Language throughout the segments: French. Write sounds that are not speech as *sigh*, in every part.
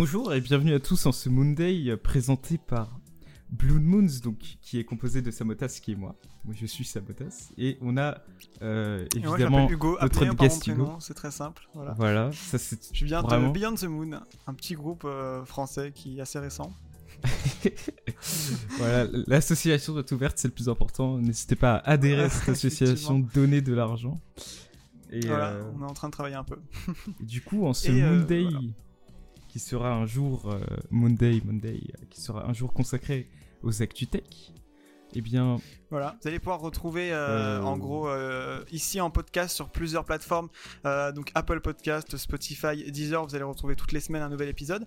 Bonjour et bienvenue à tous en ce Monday présenté par Blue Moons, donc qui est composé de Samotas qui est moi. Moi je suis Samotas et on a euh, moi, évidemment Hugo, notre guest Hugo. c'est très simple. Voilà. Voilà, ça Je viens Vraiment de Beyond the Moon, un petit groupe euh, français qui est assez récent. *laughs* voilà, l'association doit être ouverte, c'est le plus important. N'hésitez pas à adhérer à cette *laughs* association, donner de l'argent. Et voilà, euh, on est en train de travailler un peu. Du coup, en ce euh, Monday, voilà. Qui sera un jour euh, Monday, Monday, euh, qui sera un jour consacré aux ActuTech, eh bien, Voilà, vous allez pouvoir retrouver euh, Euh. en gros euh, ici en podcast sur plusieurs plateformes, euh, donc Apple Podcast, Spotify, Deezer, vous allez retrouver toutes les semaines un nouvel épisode.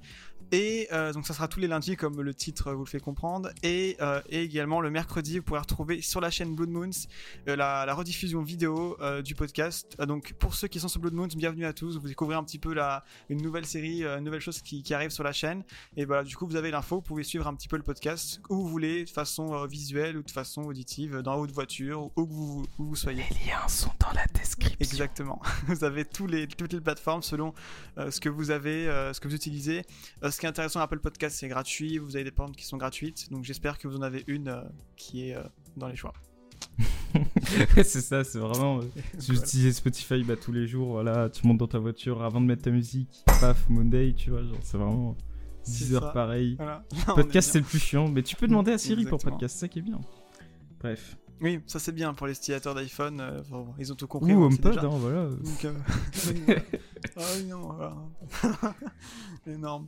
Et euh, donc ça sera tous les lundis comme le titre vous le fait comprendre. Et, euh, et également le mercredi, vous pourrez retrouver sur la chaîne Blood Moons euh, la, la rediffusion vidéo du podcast. Donc pour ceux qui sont sur Blood Moons, bienvenue à tous. Vous découvrez un petit peu la, une nouvelle série, une nouvelle chose qui, qui arrive sur la chaîne. Et voilà, du coup vous avez l'info, vous pouvez suivre un petit peu le podcast où vous voulez, de façon visuelle ou de façon auditive, dans haute voiture, où que vous, où vous soyez. les liens sont dans la description. Exactement. *laughs* Vous avez tous les, toutes les plateformes selon ce que vous avez, ce que vous utilisez. Euh, ce qui est intéressant, Apple Podcast, c'est gratuit. Vous avez des plateformes qui sont gratuites. Donc j'espère que vous en avez une euh, qui est euh, dans les choix. *laughs* c'est ça, c'est vraiment. euh, *laughs* vous utilisez Spotify bah, tous les jours, voilà, tu montes dans ta voiture avant de mettre ta musique, paf, Monday, tu vois, genre, c'est vraiment 10 C'est heures pareil. Voilà. *laughs* Podcast, c'est le plus chiant, mais tu peux demander à Siri pour podcast, c'est ça qui est bien. Bref. Oui, ça c'est bien pour les utilisateurs d'iPhone. euh, bon, ils ont tout compris. Ou HomePod, déjà. hein, voilà. Donc, euh, *laughs* ah oui, non, voilà. *laughs* Énorme.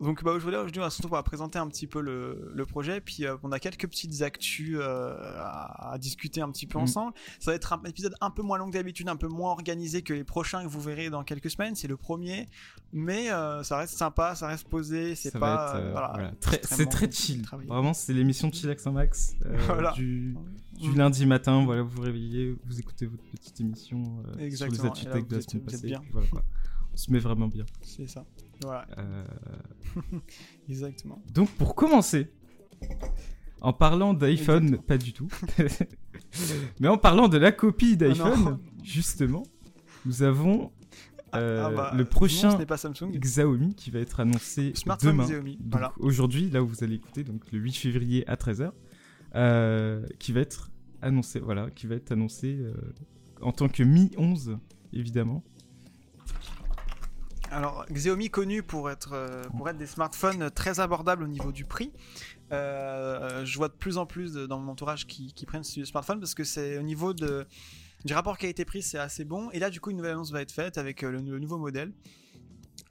Donc, bah, aujourd'hui, aujourd'hui, on va surtout présenter un petit peu le, le projet, puis euh, on a quelques petites actus à, à discuter un petit peu Mm. ensemble. Ça va être un épisode un peu moins long que d'habitude, un peu moins organisé que les prochains que vous verrez dans quelques semaines. C'est le premier, mais ça reste sympa, ça reste posé. C'est pas. voilà, voilà, très- c'est très chill. Vraiment, c'est l'émission Chillax en max *laughs* Voilà. du, du Mm. lundi matin. Voilà, vous vous réveillez, vous écoutez votre petite émission euh, sur les ActuTech de vous la êtes- semaine passée. voilà, quoi. On se met vraiment bien. C'est ça. Voilà, Euh, *laughs* exactement. Donc pour commencer, en parlant d'iPhone, pas du tout, *laughs* mais en parlant de la copie Ah d'iPhone, justement, nous avons euh, Ah, bah, le prochain pas. Xiaomi qui va être annoncé Smartphone demain. Xiaomi. Donc, Voilà. Aujourd'hui, là où vous allez écouter, donc le 8 février à 13h, euh, qui va être annoncé, voilà, qui va être annoncé euh, en tant que Mi 11, évidemment. Alors, Xiaomi connu pour être, euh, pour être des smartphones très abordables au niveau du prix. Euh, je vois de plus en plus de- dans mon entourage qui, qui prennent ce smartphone parce que c'est au niveau de, du rapport qualité-prix, c'est assez bon. Et là, du coup, une nouvelle annonce va être faite avec le, le nouveau modèle.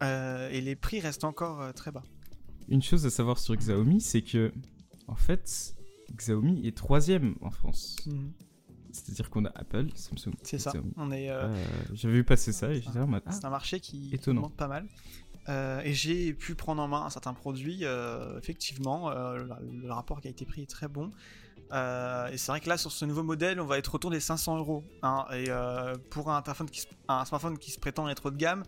Euh, et les prix restent encore très bas. Une chose à savoir sur Xiaomi, c'est que, en fait, Xiaomi est troisième en France. C'est-à-dire qu'on a Apple, Samsung, C'est ça. Xiaomi. On est, euh, Euh, J'avais vu passer ça et j'étais en mode, ah, C'est un marché qui, qui étonnant. monte pas mal. Euh, et j'ai pu prendre en main un certain produit. euh, effectivement, euh, le, le rapport qualité-prix est très bon. Et c'est vrai que là, sur ce nouveau modèle, on va être autour des 500 euros. hein. et pour un, téléphone qui se- un smartphone qui se prétend être haut de gamme,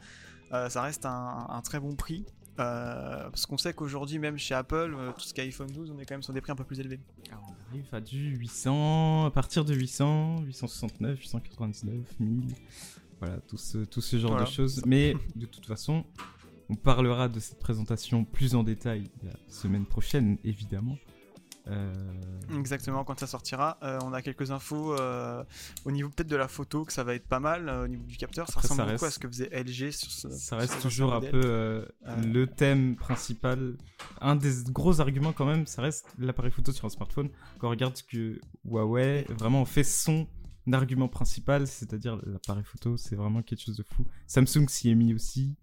ça reste un, un très bon prix. Euh, parce qu'on sait qu'aujourd'hui, même chez Apple, euh, tout ce qui est iPhone 12, on est quand même sur des prix un peu plus élevés. on arrive à du 800, à partir de 800, 869, 899, 1000. Voilà, tout ce, tout ce genre Voilà. de choses. Mais de toute façon, on parlera de cette présentation plus en détail la semaine prochaine, évidemment. Euh, Exactement, quand ça sortira, euh, on a quelques infos euh, au niveau peut-être de la photo, que ça va être pas mal, au niveau du capteur. Ça Après, ça ressemble beaucoup à reste- ce que faisait LG sur ce. ça sur reste ce toujours un peu le thème principal. Un des gros arguments quand même, ça reste l'appareil photo sur un smartphone. Quand on regarde ce que Huawei vraiment fait son argument principal, c'est-à-dire l'appareil photo, c'est vraiment quelque chose de fou. Samsung s'y est mis aussi.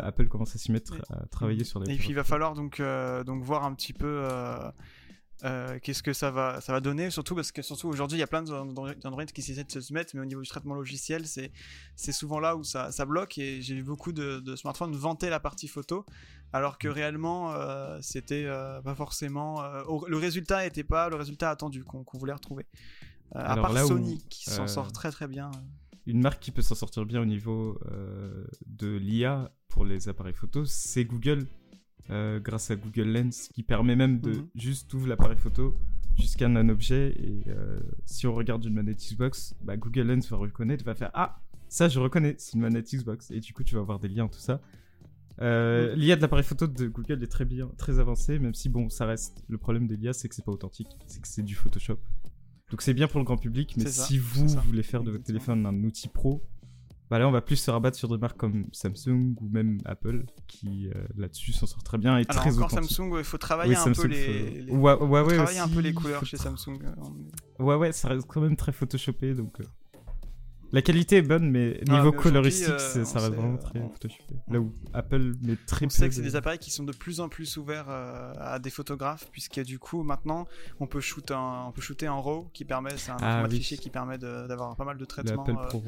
Apple commence à s'y mettre, Et- à travailler sur les. Et puis il va falloir donc, donc voir un petit peu euh, qu'est-ce que ça va, ça va donner, surtout parce que surtout aujourd'hui il y a plein d'Android qui essaient de se mettre, mais au niveau du traitement logiciel, c'est c'est souvent là où ça, ça bloque. Et j'ai vu beaucoup de, de smartphones vanter la partie photo, alors Mm. que réellement euh, c'était euh, pas forcément. le résultat n'était pas le résultat attendu qu'on qu'on voulait retrouver. À part où, Sony qui s'en sort très très bien. Une marque qui peut s'en sortir bien au niveau de l'IA pour les appareils photo, c'est Google, euh, grâce à Google Lens, qui permet même de Mhm. juste ouvrir l'appareil photo, tu scannes un objet, et euh, si on regarde une manette Xbox, bah, Google Lens va reconnaître, va faire Ah, ça je reconnais, c'est une manette Xbox. Et du coup, tu vas avoir des liens, tout ça. Euh, L'IA de l'appareil photo de Google est très bien, très avancée, même si bon, ça reste le problème de l'IA, c'est que c'est pas authentique, c'est que c'est du Photoshop. Donc c'est bien pour le grand public, mais ça, si vous voulez faire de votre téléphone un outil pro, bah là on va plus se rabattre sur des marques comme Samsung ou même Apple qui euh, là-dessus s'en sort très bien et Alors très encore. Samsung, il faut travailler un peu les, travailler un peu les couleurs chez Samsung. on- Ouais, ouais, ça reste quand même très photoshopé, donc... euh, La qualité est bonne, mais Ah, niveau mais coloristique, euh, ça reste vraiment très photoshopé. Là où Apple met très On peu sait que c'est de- des appareils qui sont de plus en plus ouverts euh, à des photographes, puisque du coup maintenant on peut shooter en, on peut shooter en RAW, qui permet, c'est un Ah, format oui. fichier qui permet d'avoir pas mal de traitements. Apple euh, Pro.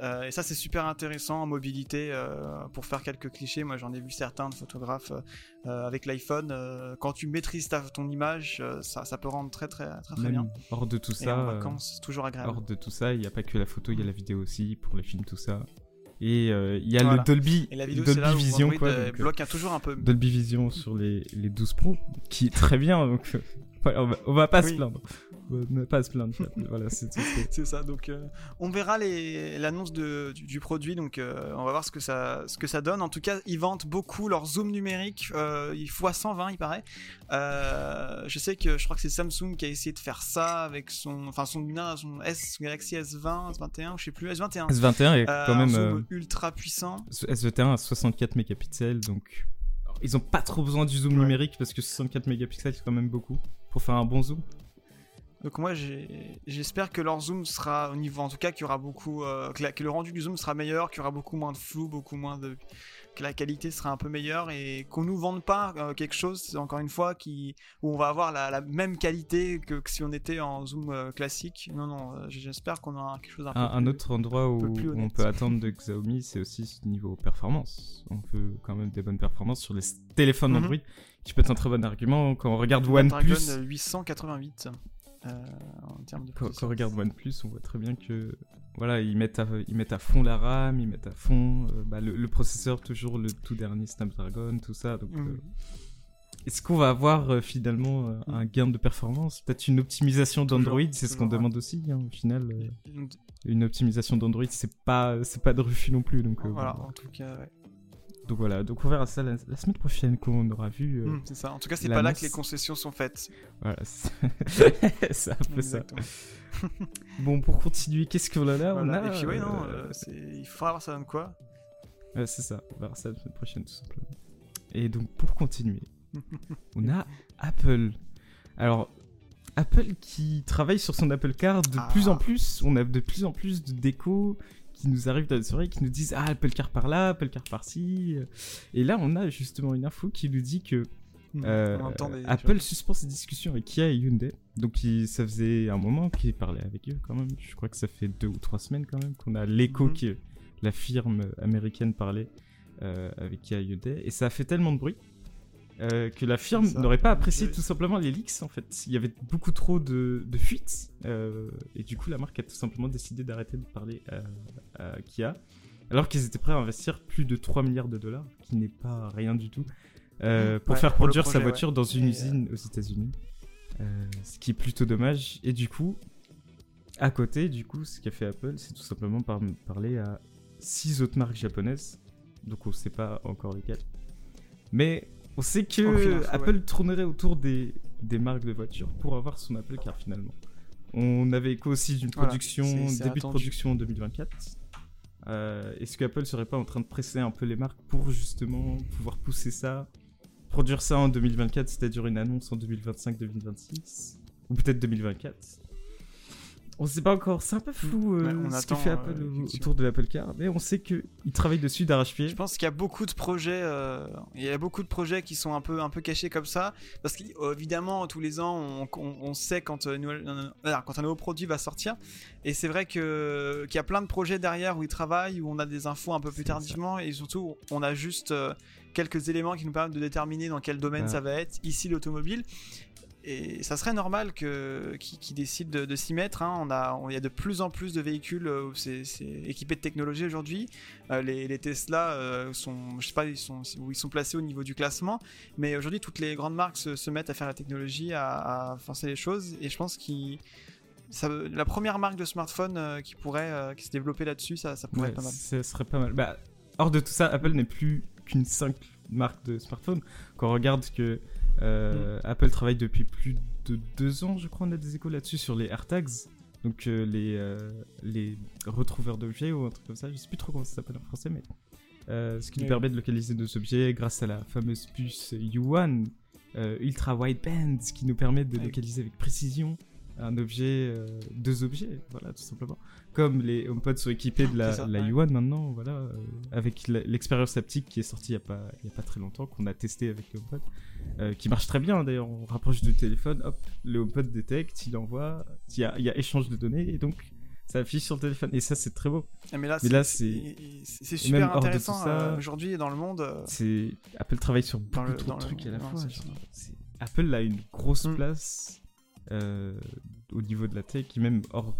Euh, et ça c'est super intéressant en mobilité euh, pour faire quelques clichés. Moi j'en ai vu certains de photographes euh, avec l'iPhone. quand tu maîtrises ta, ton image, ça, ça peut rendre très très très, très Même bien. hors de tout Et ça, en vacances, c'est toujours agréable. hors de tout ça, il n'y a pas que la photo, il y a la vidéo aussi pour les films, tout ça. Et il y a Voilà. le Dolby, Et la vidéo Dolby c'est là où Vision, quoi. donc, bloque toujours un peu. Dolby Vision sur les, les 12 Pro, qui est très bien. Donc, on, va, on va pas se plaindre. On va pas se plaindre. voilà, *laughs* c'est ça, donc euh, on verra l'annonce du, du produit, donc euh, on va voir ce que, ça, ce que ça donne. En tout cas, ils vantent beaucoup leur zoom numérique, euh, il fois 120 il paraît. Euh, je sais que je crois que c'est Samsung qui a essayé de faire ça avec son, enfin son, son S, son Galaxy S20, S21, je sais plus, S21. S21 est quand un même. zoom ultra puissant. S21 à 64 mégapixels, donc ils ont pas trop besoin du zoom Ouais. numérique parce que 64 mégapixels c'est quand même beaucoup pour faire un bon zoom. Donc moi j'espère que leur zoom sera au niveau, en tout cas qu'il y aura beaucoup, euh, que, la- que le rendu du zoom sera meilleur, qu'il y aura beaucoup moins de flou, beaucoup moins de, que la qualité sera un peu meilleure et qu'on nous vende pas euh, quelque chose, encore une fois, qui où on va avoir la, la même qualité que, que si on était en zoom euh, classique. Non non, j'espère qu'on aura quelque chose un, peu Un, un plus- autre endroit où peu on peut attendre de Xiaomi, c'est aussi niveau performance. On veut quand même des bonnes performances sur les téléphones Mhm. Android, qui peut être un très bon argument quand on regarde OnePlus. 888 euh, en termes de Quand, quand on regarde OnePlus, on voit très bien que voilà, ils mettent à, ils mettent à fond la RAM, ils mettent à fond euh, bah, le, le processeur, toujours le tout dernier Snapdragon, tout ça. Donc, Mhm. euh, est-ce qu'on va avoir finalement un gain de performance? Peut-être une optimisation d'Android, c'est ce qu'on ouais. demande aussi. hein, au final, une optimisation d'Android, c'est pas, c'est pas de refus non plus. Donc, Voilà, en tout cas, ouais. Donc voilà, donc on verra ça la, la semaine prochaine quand on aura vu. euh, Mhm, c'est ça. En tout cas, c'est pas là que les concessions sont faites. Voilà, c'est *laughs* un peu ça. *laughs* Bon, pour continuer, qu'est-ce qu'on a? Là On a, Et puis oui, non, euh, euh, il faudra voir ça donne quoi. Ouais, c'est ça, on verra ça la semaine prochaine tout simplement. Et donc pour continuer, *laughs* on a Apple. Alors, Apple qui travaille sur son Apple Car de Ah. plus en plus, on a de plus en plus de décos qui nous arrivent dans les oreilles, qui nous disent Ah, Apple Car par là, Apple Car par-ci. Et là, on a justement une info qui nous dit que euh, entend des Apple suspend ses discussions avec Kia et Hyundai. Donc il- ça faisait un moment qu'il parlait avec eux quand même. Je crois que ça fait deux ou trois semaines quand même qu'on a l'écho Mhm. que la firme américaine parlait euh, avec Kia et Hyundai. Et ça a fait tellement de bruit euh, que la firme n'aurait pas apprécié Oui. tout simplement les leaks en fait. Il y avait beaucoup trop de, de fuites. euh, et du coup la marque a tout simplement décidé d'arrêter de parler à, à Kia. Alors qu'ils étaient prêts à investir plus de 3 milliards de dollars, qui n'est pas rien du tout, euh, pour Ouais, faire pour le produire sa ouais. voiture dans une Et, euh, usine aux États-Unis. Euh, ce qui est plutôt dommage. Et du coup, à côté, du coup, ce qu'a fait Apple, c'est tout simplement par parler à six autres marques japonaises. Donc on sait pas encore lesquelles. Mais on sait que Apple tournerait autour des, des marques de voitures pour avoir son Apple Car finalement. On avait écho aussi d'une Voilà, production, début de production en 2024. Euh, Est-ce qu'Apple serait pas en train de presser un peu les marques pour justement pouvoir pousser ça Produire ça en 2024, c'est-à-dire une annonce en 2025-2026 Ou peut-être 2024 On sait pas encore, c'est un peu flou euh, on ce attend, que fait euh, Apple effectivement. autour de l'Apple Car, mais on sait qu'ils travaillent dessus d'arrache-pied. Je pense qu'il y a beaucoup de projets, euh, il y a beaucoup de projets qui sont un peu, un peu cachés comme ça, parce qu'évidemment tous les ans on, on- on sait quand, euh, euh, un nouveau produit va sortir, et c'est vrai que qu'il y a plein de projets derrière où ils travaillent, où on a des infos un peu plus ça. tardivement, et surtout on a juste euh, quelques éléments qui nous permettent de déterminer dans quel domaine ça va être. Ici l'automobile. Et ça serait normal que décident de, de s'y mettre. hein. On a, on- il y a de plus en plus de véhicules euh, où c'est c'est équipé de technologie aujourd'hui. Euh, les, les Tesla euh, sont, je sais pas, ils sont, où ils sont placés au niveau du classement. Mais aujourd'hui, toutes les grandes marques se, se mettent à faire la technologie, à, à forcer les choses. Et je pense qu'ils ça- la première marque de smartphone euh, qui pourrait euh, qui se développer là-dessus, ça, ça pourrait Ouais, être pas mal. ce serait pas mal. Bah, hors de tout ça, Apple n'est plus qu'une simple marque de smartphone. Quand on regarde que euh, Apple travaille depuis plus de deux ans, je crois, on a des échos là-dessus sur les AirTags. Donc euh, les, euh, les retrouveurs d'objets ou un truc comme ça, je sais plus trop comment ça s'appelle en français, mais ce qui nous permet de localiser nos objets grâce à la fameuse puce U1 euh, ultra wideband, ce qui nous permet de localiser avec précision un objet, euh, deux objets, voilà, tout simplement. Comme les HomePod sont équipés de la, ça, la ouais. U1 maintenant, voilà, euh, avec l'expérience haptique qui est sortie il n'y a, pas- il y a pas très longtemps, qu'on a testé avec le HomePod, euh, qui marche très bien d'ailleurs. On rapproche du téléphone, hop, le HomePod détecte, il envoie, il y a, il y a échange de données et donc ça affiche sur le téléphone. Et ça, c'est très beau. Mais là, c'est- même super de intéressant euh, aujourd'hui dans le monde. euh, C'est Apple travaille sur beaucoup le- trop dans de le- trucs à la non, fois. Apple a une grosse Mm. place au niveau de la tech, et même hors,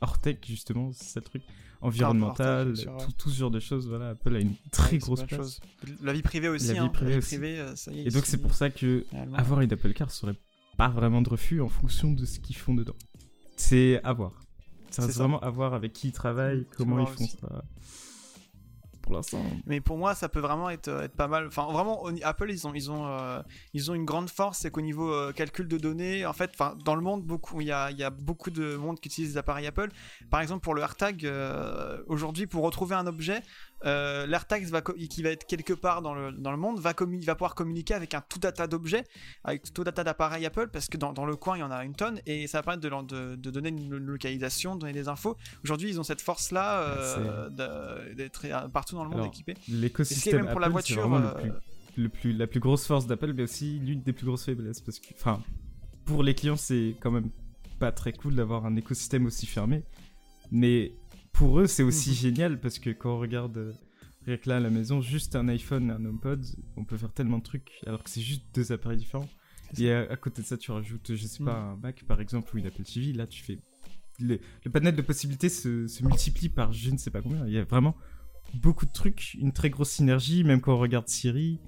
hors tech justement, c'est ça le truc environnemental, sûr, ouais. tout, tout ce genre de choses. Voilà, Apple a une très ouais, grosse place. choses. La vie privée aussi. La vie hein, privée la vie aussi. privée, euh, ça y est, Et donc c'est pour ça que avoir une Apple Car serait pas vraiment de refus en fonction de ce qu'ils font dedans. C'est à voir. Ça C'est reste vraiment à voir avec qui ils travaillent, comment ils font aussi. ça. Mais pour moi, ça peut vraiment être, être pas mal. Enfin, vraiment, Apple, ils ont, ils ont, euh, ils ont une grande force, c'est qu'au niveau euh, calcul de données, en fait, dans le monde, beaucoup, il y a, beaucoup de monde qui utilise des appareils Apple. Par exemple, pour le AirTag, euh, aujourd'hui, pour retrouver un objet, euh, l'AirTag va, qui va être quelque part dans le, dans le monde va, pouvoir communiquer avec un tout data d'objets, avec tout data d'appareils Apple, parce que dans, dans le coin, il y en a une tonne, et ça va permettre de, leur- de, de donner une localisation, de donner des infos. Aujourd'hui, ils ont cette force-là euh, de- d'être euh, partout dans le monde Alors, équipés. L'écosystème pour la Apple, c'est voiture, vraiment le plus, le plus- la plus grosse force d'Apple, mais aussi l'une des plus grosses faiblesses. Parce que, enfin, pour les clients, c'est quand même pas très cool d'avoir un écosystème aussi fermé. Mais pour eux, c'est aussi Mhm. génial parce que quand on regarde euh, rien que là à la maison, juste un iPhone et un HomePod, on peut faire tellement de trucs alors que c'est juste deux appareils différents. Et à, à côté de ça, tu rajoutes, je sais pas, Mhm. un Mac par exemple ou une Apple TV. Là, tu fais. Le, le panel de possibilités se, se multiplie par je ne sais pas combien. Il y a vraiment beaucoup de trucs, une très grosse synergie, même quand on regarde Siri.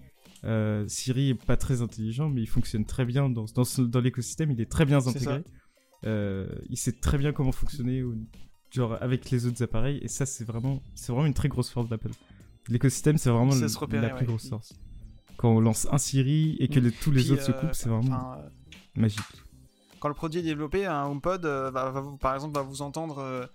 euh, Siri est pas très intelligent, mais il fonctionne très bien dans, dans, ce- dans l'écosystème, il est très bien intégré. Euh, il sait très bien comment fonctionner au- genre, avec les autres appareils, et ça, c'est vraiment, c'est vraiment une très grosse force d'Apple. L'écosystème, c'est vraiment le- repérer, la plus ouais. grosse force. Quand on lance un Siri et que Mm. les- tous les Puis, autres se euh, coupent, c'est vraiment euh, magique. Quand le produit est développé, un HomePod, euh, va, va par exemple, va vous entendre euh,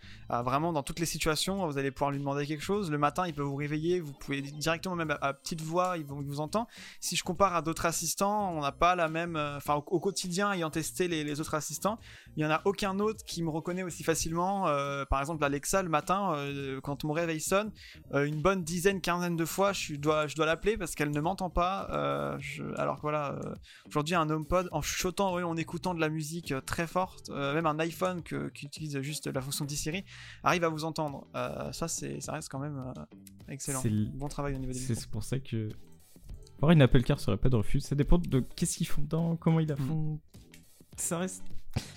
vraiment dans toutes les situations. Vous allez pouvoir lui demander quelque chose. Le matin, il peut vous réveiller. Vous pouvez directement, même à, petite voix, il vous, entend. Si je compare à d'autres assistants, on n'a pas la même. euh, Enfin, au, quotidien, ayant testé les, autres assistants, il y en a aucun autre qui me reconnaît aussi facilement. Par exemple, Alexa, le matin, quand mon réveil sonne, une bonne dizaine, quinzaine de fois, je dois, l'appeler parce qu'elle ne m'entend pas. alors voilà. Aujourd'hui, un HomePod, en chuchotant, en écoutant de la musique euh, très forte, euh, même un iPhone que- qui utilise juste la fonction d'e-Siri, arrive à vous entendre. Euh, ça, c'est, ça reste quand même excellent. Bon travail au niveau des C'est pour ça que. Avoir une Apple Car serait pas de refus. Ça dépend de qu'est-ce qu'ils font dedans, comment ils la Mm. font. Ça reste.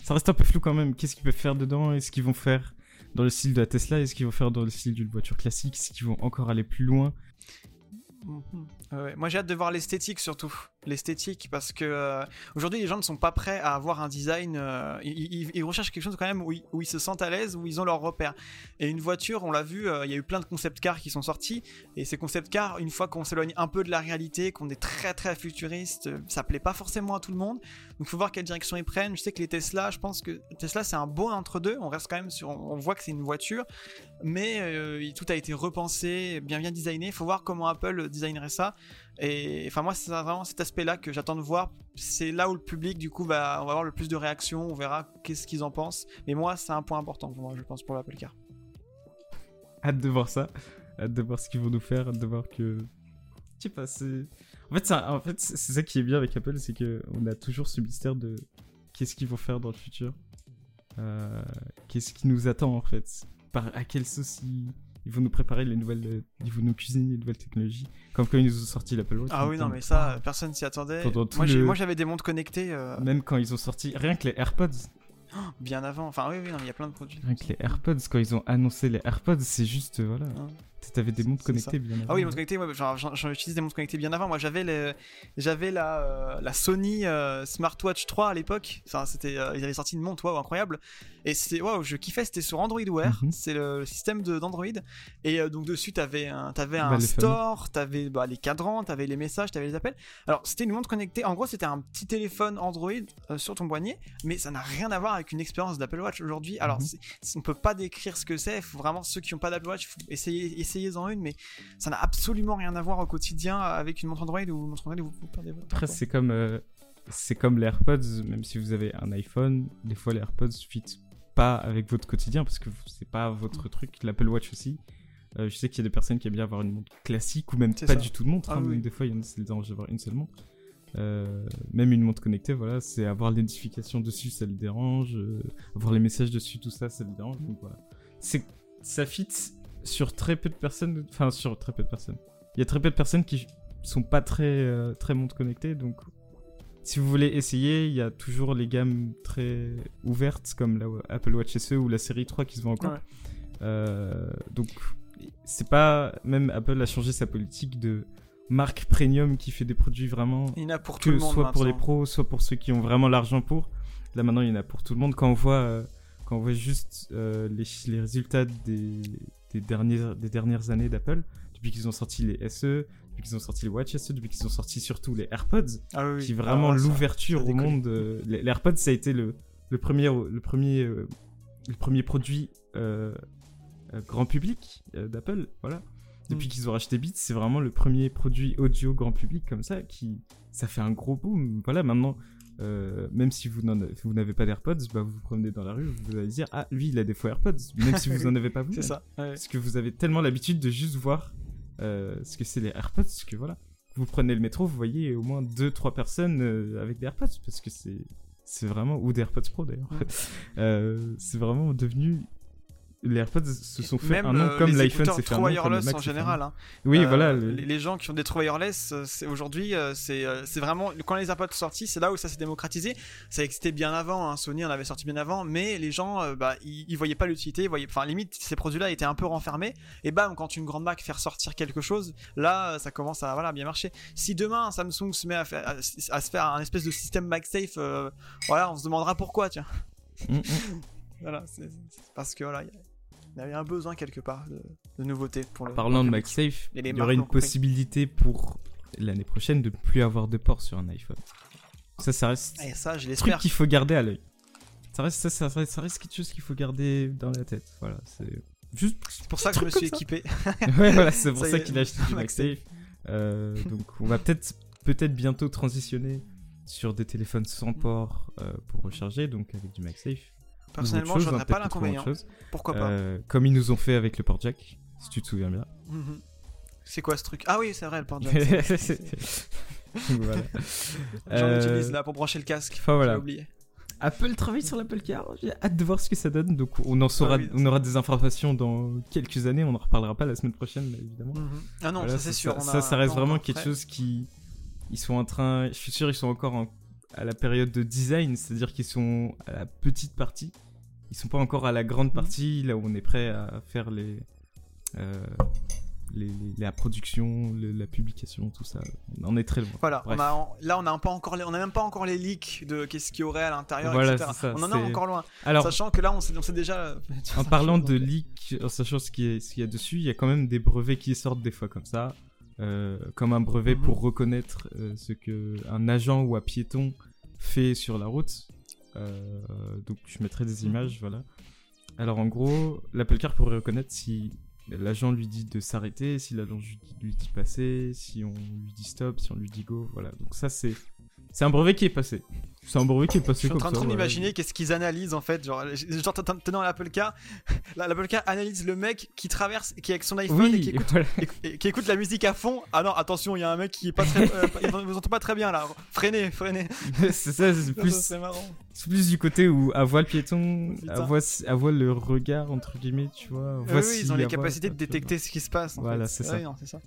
Ça reste un peu flou quand même. Qu'est-ce qu'ils peuvent faire dedans? Est-ce qu'ils vont faire dans le style de la Tesla? Est-ce qu'ils vont faire dans le style d'une voiture classique? Est-ce qu'ils vont encore aller plus loin? Mhm. Ouais. Moi, j'ai hâte de voir l'esthétique surtout. L'esthétique, parce que euh, aujourd'hui, les gens ne sont pas prêts à avoir un design. euh, ils, recherchent quelque chose quand même où ils, se sentent à l'aise, où ils ont leurs repères. Et une voiture, on l'a vu, euh, il y a eu plein de concept cars qui sont sortis. Et ces concept cars, une fois qu'on s'éloigne un peu de la réalité, qu'on est très très futuriste, ça plaît pas forcément à tout le monde. Donc, il faut voir quelle direction ils prennent. Je sais que les Tesla, je pense que Tesla, c'est un bon entre-deux. On reste quand même sur. On voit que c'est une voiture, mais tout a été repensé, bien bien designé. Il faut voir comment Apple designerait ça. Et enfin, moi, c'est vraiment cet aspect-là que j'attends de voir. C'est là où le public, du coup, va, on va avoir le plus de réactions. On verra qu'est-ce qu'ils en pensent. Mais moi, c'est un point important pour moi, je pense, pour l'Apple Car. Hâte de voir ça. Hâte de voir ce qu'ils vont nous faire. Hâte de voir que. Je sais pas, c'est. En fait, c'est ça qui est bien avec Apple, c'est que on a toujours ce mystère de qu'est-ce qu'ils vont faire dans le futur. Euh, qu'est-ce qui nous attend en fait? Par à quelle sauce ils vont nous préparer les nouvelles, euh, ils vont nous cuisiner les nouvelles technologies, comme quand ils nous ont sorti l'Apple Watch. Ah oui, non, mais ça, euh, personne s'y attendait. Moi, j'ai- le- moi, j'avais des montres connectées euh, Même quand ils ont sorti, rien que les AirPods, bien avant. Enfin, oui, oui, il y a plein de produits. rien que les AirPods, quand ils ont annoncé les AirPods, c'est juste, euh, voilà, Hein. T'avais des montres connectées bien avant. Ah oui, les montres connectées, ouais, j'en- j'en j'en utilise des montres connectées bien avant. Moi, j'avais le- j'avais la, euh, la Sony euh, Smartwatch 3 à l'époque. Enfin, c'était, euh, ils avaient sorti une montre, waouh, incroyable. Et c'était, waouh, je kiffais, c'était sur Android Wear. Mhm. C'est le, système de- d'Android. Et euh, donc dessus, t'avais un, t'avais un Bah, les store, t'avais bah, les cadrans, t'avais les messages, t'avais les appels. Alors, c'était une montre connectée. En gros, c'était un petit téléphone Android euh, sur ton poignet, mais ça n'a rien à voir avec une expérience d'Apple Watch aujourd'hui. Alors, c'est- c'est- on peut pas décrire ce que c'est. Faut vraiment ceux qui n'ont pas d'Apple Watch, faut essayer, essayez-en une, mais ça n'a absolument rien à voir au quotidien avec une montre Android ou une montre Android où vous perdez votre Après, c'est comme, euh, c'est comme les AirPods, même si vous avez un iPhone, des fois les AirPods fit pas avec votre quotidien parce que c'est pas votre truc. L'Apple Watch aussi. Euh, je sais qu'il y a des personnes qui aiment bien avoir une montre classique ou même pas ça. du tout de montre. Ah hein, oui. Des fois, il y en a qui dérange d'avoir une seule montre. Euh, même une montre connectée, voilà, c'est avoir les notifications dessus, ça le dérange. euh, avoir les messages dessus, tout ça, ça le dérange. Donc voilà. C'est, ça fit sur très peu de personnes, enfin sur très peu de personnes. Il y a très peu de personnes qui sont pas très, euh, très montres connectées, donc si vous voulez essayer, il y a toujours les gammes très ouvertes comme la Apple Watch SE ou la série 3 qui se vend encore. Ouais. Euh, donc c'est pas même Apple a changé sa politique de marque premium qui fait des produits vraiment Il y en a pour tout que le monde. soit pour les pros, soit pour ceux qui ont vraiment l'argent pour. Là maintenant, il y en a pour tout le monde. Quand on voit, euh, quand on voit juste euh, les, les résultats des, des, dernières, des dernières années d'Apple, depuis qu'ils ont sorti les SE, depuis qu'ils ont sorti les Watch SE, depuis qu'ils ont sorti surtout les AirPods, Ah oui, qui vraiment Ah ouais, ça- l'ouverture au monde. euh, les, AirPods, ça a été le, le premier, le premier, euh, le premier produit euh, grand public d'Apple. Voilà. Depuis Mm. qu'ils ont racheté Beats, c'est vraiment le premier produit audio grand public comme ça qui, ça fait un gros boom. Voilà, maintenant, euh, même si vous n'en- n'avez pas d'AirPods, bah, vous vous promenez dans la rue, vous allez dire, ah, lui, il a des faux AirPods, même si vous *laughs* en avez pas vous. C'est ça. ouais. Parce que vous avez tellement l'habitude de juste voir euh, ce que c'est les AirPods que voilà. Vous prenez le métro, vous voyez au moins 2-3 personnes euh, avec des AirPods parce que c'est c'est vraiment ou des AirPods Pro d'ailleurs. Ouais. *laughs* C'est vraiment devenu les AirPods se sont fait Même un nom euh, comme les l'iPhone écouteurs s'est fait un True nom comme le wireless Mac en général. hein. Oui, Euh, voilà. le- Les, gens qui ont des True wireless, euh, c'est aujourd'hui, c'est c'est vraiment quand les AirPods sont sortis, c'est là où ça s'est démocratisé. Ça existait bien avant, hein, Sony en avait sorti bien avant, mais les gens, bah, ils, ils voyaient pas l'utilité, voyaient, enfin limite ces produits-là étaient un peu renfermés. Et bam, quand une grande marque fait ressortir quelque chose, là, ça commence à voilà bien marcher. Si demain Samsung se met à, faire- à, à se faire un espèce de système MagSafe, euh, voilà, on se demandera pourquoi, tiens. Mm, mm. *laughs* Voilà, c'est parce que voilà, il y a- il y avait un besoin quelque part de, de nouveauté pour le. Parlant de. MagSafe, il y aurait une possibilité pour l'année prochaine de ne plus avoir de port sur un iPhone. Ça, ça reste Et ça, je truc l'espère. qu'il faut garder à l'œil. Ça reste, ça, ça, reste- ça reste quelque chose qu'il faut garder dans la tête. Voilà, c'est juste. C'est pour ça que je me truc suis équipé. *laughs* ouais, voilà, c'est pour Ça qu'il a acheté du MagSafe. MagSafe. Euh, donc, on va peut-être, peut-être bientôt transitionner sur des téléphones sans port euh, pour recharger, donc avec du MagSafe. Personnellement, je hein, pas l'inconvénient. Pourquoi pas Euh, comme ils nous ont fait avec le port jack, si tu te souviens bien. Mhm. C'est quoi ce truc? Ah oui, c'est vrai, le port jack. *laughs* voilà. *laughs* J'en Euh, utilise là pour brancher le casque. Enfin voilà. J'ai oublié. Apple travaille sur l'Apple Car. J'ai hâte de voir ce que ça donne. Donc on en saura, Ah oui. on aura des informations dans quelques années. On en reparlera pas la semaine prochaine, évidemment. Mhm. Ah non, Voilà, ça c'est sûr. on Ça, a ça reste vraiment quelque prêt. chose qui, ils sont en train. Je suis sûr, ils sont encore en- à la période de design, c'est-à-dire qu'ils sont à la petite partie. Ils sont pas encore à la Mhm. grande partie, là où on est prêt à faire les, euh, les, les- la production, la publication, tout ça. On en est très loin. Voilà, on a, là on a pas encore on a même pas encore les leaks de qu'est-ce qu'il y aurait à l'intérieur, Voilà, etc. ça, on en est encore loin. Alors, Sachant que là on sait, on sait déjà. *laughs* En parlant *laughs* de leak, en sachant ce qu'il y, a- ce qu'il y a dessus, il y a quand même des brevets qui sortent des fois comme ça. Euh, comme un brevet Mhm. pour reconnaître euh, ce que un agent ou un piéton fait sur la route. Euh, donc je mettrai des Mhm. images, voilà. Alors en gros, l'Apple Car pourrait reconnaître si l'agent lui dit de s'arrêter, si l'agent lui lui dit passer, si on lui dit stop, si on lui dit go, voilà. Donc ça c'est c'est un brevet qui est passé. C'est un brevet qui est Je passé suis en train de m'imaginer qu'est-ce qu'ils analysent en fait. Genre, genre dans l'Apple Car, *laughs* la- l'Apple Car analyse le mec qui traverse, qui est avec son iPhone et qui écoute, voilà. et- et qui écoute la musique à fond. Ah non, attention, il y a un mec qui est pas très. euh, il vous entend pas très bien là. Freinez, freinez. *laughs* c'est ça, c'est plus C'est marrant. C'est plus du côté où à voit le piéton, à voit, à voit le regard, entre guillemets, tu vois. Oui, ils ont les capacités de détecter ce qui se passe. en Voilà, fait. c'est ça. Ouais.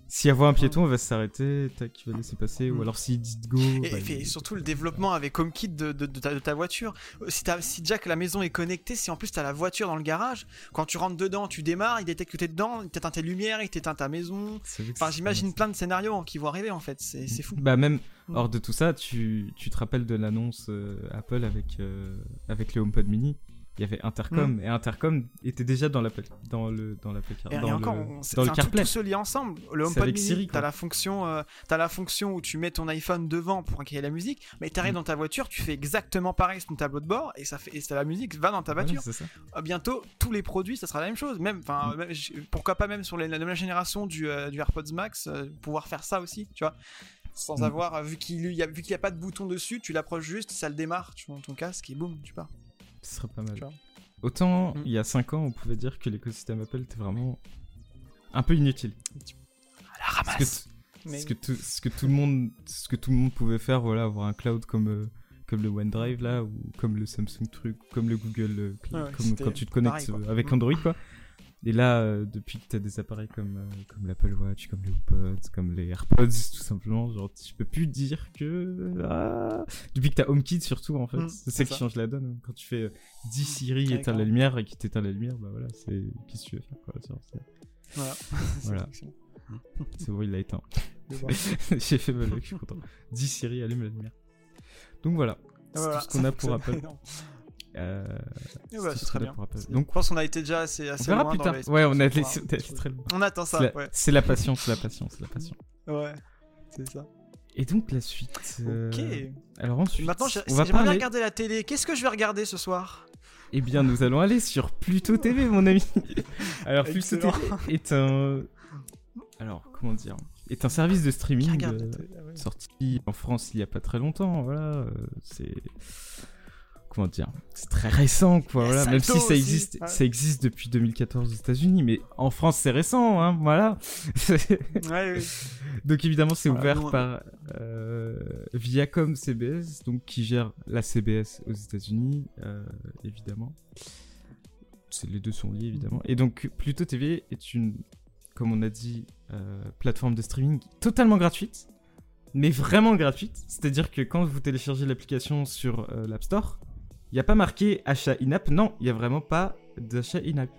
Si elle voit un piéton, elle va s'arrêter, tac, il va laisser passer. Mm. Ou alors s'il dit go. Et, bah, il- surtout le développement avec HomeKit de, de- de ta, de ta voiture. Euh, Si, t'as- si déjà que la maison est connectée, si en plus tu as la voiture dans le garage, quand tu rentres dedans, tu démarres, il détecte que tu es dedans, il t'éteint tes lumières, il t'éteint ta maison. Enfin, j'imagine plein de scénarios qui vont arriver en fait, c'est c'est fou. Bah même Mm. hors de tout ça, tu, tu te rappelles de l'annonce euh, Apple avec euh, avec le HomePod Mini? Il y avait Intercom et Intercom était déjà dans l'Apple dans le dans l'Apple Car- Et, dans et le, encore, on- c'est dans le tout, CarPlay. tout se lie ensemble. Le HomePod avec Mini, t'as la fonction, euh, t'as la fonction où tu mets ton iPhone devant pour ait la musique, mais t'arrives Mm. dans ta voiture, tu fais exactement pareil sur ton tableau de bord et ça fait, et ça, la musique va dans ta voiture. ça. Euh, bientôt, tous les produits, ça sera la même chose. Même, enfin, Mm. pourquoi pas même sur les- la nouvelle génération du, euh, du AirPods Max, euh, pouvoir faire ça aussi, tu vois. Sans Mm. avoir, vu qu'il y a, vu qu'il y a pas de bouton dessus, tu l'approches juste, ça le démarre, tu montes ton casque et boum, tu pars. Ce serait pas mal. Tu vois. Autant Mm. il y a 5 ans, on pouvait dire que l'écosystème Apple était vraiment un peu inutile. À la Ce que, t- Mais- ce que tout, ce que tout le monde, ce que tout le monde pouvait faire, voilà, avoir un cloud comme euh, comme le OneDrive là, ou comme le Samsung truc, comme le Google, euh, Ouais, comme quand tu te connectes pareil, avec Mm. Android quoi. Et là, euh, depuis que tu as des appareils comme, euh, comme l'Apple Watch, comme les HomePods, comme les AirPods, *laughs* tout simplement, genre, tu peux plus dire que. ah Depuis que tu as HomeKit, surtout, en fait, Mm, c'est ça qui change la donne. hein. Quand tu fais euh, 10 Siri, éteins la lumière, et qu'il t'éteint la lumière, bah voilà, c'est. Qu'est-ce que tu veux faire, quoi genre, Voilà. *laughs* *laughs* Voilà. C'est bon, il l'a éteint. Je. J'ai fait ma blague, je suis content. 10 Siri, allume la lumière. Donc voilà, c'est Voilà, tout ce qu'on a pour. Apple. Euh, c'est ce très bien. Apple. C'est- Donc, je pense qu'on a été déjà assez, on assez verra loin plus tard. Ouais, on a on été très loin. On attend C'est ça, la, ouais. c'est la patience, la patience, la patience. Ouais, c'est ça. Et donc la suite. euh, Ok. Alors ensuite, Maintenant, on va j'aimerais bien parler. regarder la télé. Qu'est-ce que je vais regarder ce soir? Eh bien, nous allons aller sur Pluto TV, mon ami. *laughs* Alors Pluto. TV est un. Alors comment dire Est un service de streaming euh, Ah sorti en France il y a pas très longtemps. Voilà, c'est comment dire C'est très récent, quoi. Voilà, même si ça aussi, existe, ouais. ça existe depuis 2014 aux États-Unis, mais en France c'est récent, hein. Voilà. Ouais, oui. *laughs* Donc évidemment c'est Voilà, ouvert par euh, Viacom CBS, donc qui gère la CBS aux États-Unis, euh, évidemment. C'est les deux sont liés évidemment. Et donc Pluto TV est une, comme on a dit, euh, plateforme de streaming totalement gratuite, mais vraiment gratuite. C'est-à-dire que quand vous téléchargez l'application sur euh, l'App Store, il n'y a pas marqué achat in-app. Non, il n'y a vraiment pas d'achat in-app.